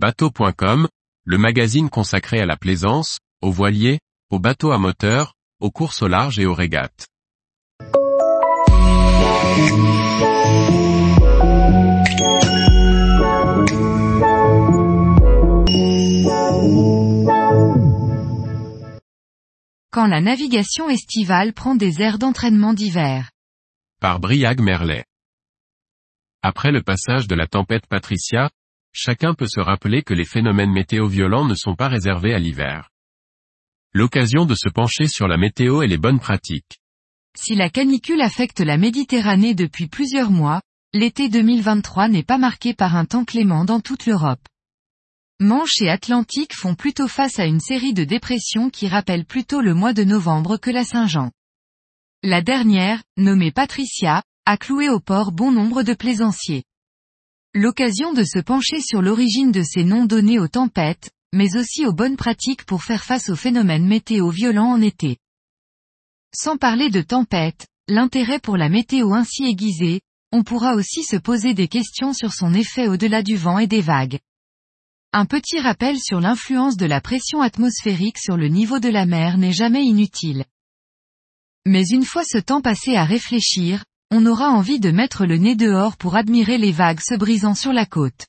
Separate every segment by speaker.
Speaker 1: Bateau.com, le magazine consacré à la plaisance, aux voiliers, aux bateaux à moteur, aux courses au large et aux régates.
Speaker 2: Quand la navigation estivale prend des airs d'entraînement d'hiver.
Speaker 1: Par Briag Merlet. Après le passage de la tempête Patricia, chacun peut se rappeler que les phénomènes météo violents ne sont pas réservés à l'hiver. L'occasion de se pencher sur la météo et les bonnes pratiques.
Speaker 2: Si la canicule affecte la Méditerranée depuis plusieurs mois, l'été 2023 n'est pas marqué par un temps clément dans toute l'Europe. Manche et Atlantique font plutôt face à une série de dépressions qui rappellent plutôt le mois de novembre que la Saint-Jean. La dernière, nommée Patricia, a cloué au port bon nombre de plaisanciers. L'occasion de se pencher sur l'origine de ces noms donnés aux tempêtes, mais aussi aux bonnes pratiques pour faire face aux phénomènes météo violents en été. Sans parler de tempêtes, l'intérêt pour la météo ainsi aiguisée, on pourra aussi se poser des questions sur son effet au-delà du vent et des vagues. Un petit rappel sur l'influence de la pression atmosphérique sur le niveau de la mer n'est jamais inutile. Mais une fois ce temps passé à réfléchir, on aura envie de mettre le nez dehors pour admirer les vagues se brisant sur la côte.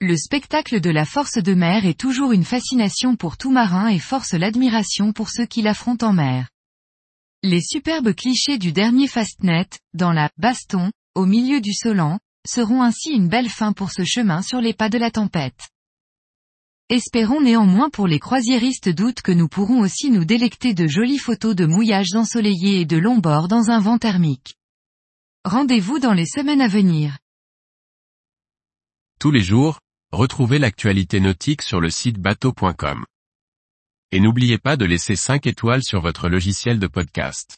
Speaker 2: Le spectacle de la force de mer est toujours une fascination pour tout marin et force l'admiration pour ceux qui l'affrontent en mer. Les superbes clichés du dernier Fastnet, dans la baston, au milieu du Solan, seront ainsi une belle fin pour ce chemin sur les pas de la tempête. Espérons néanmoins pour les croisiéristes d'août que nous pourrons aussi nous délecter de jolies photos de mouillages ensoleillés et de longs bords dans un vent thermique. Rendez-vous dans les semaines à venir.
Speaker 1: Tous les jours, retrouvez l'actualité nautique sur le site bateau.com. Et n'oubliez pas de laisser 5 étoiles sur votre logiciel de podcast.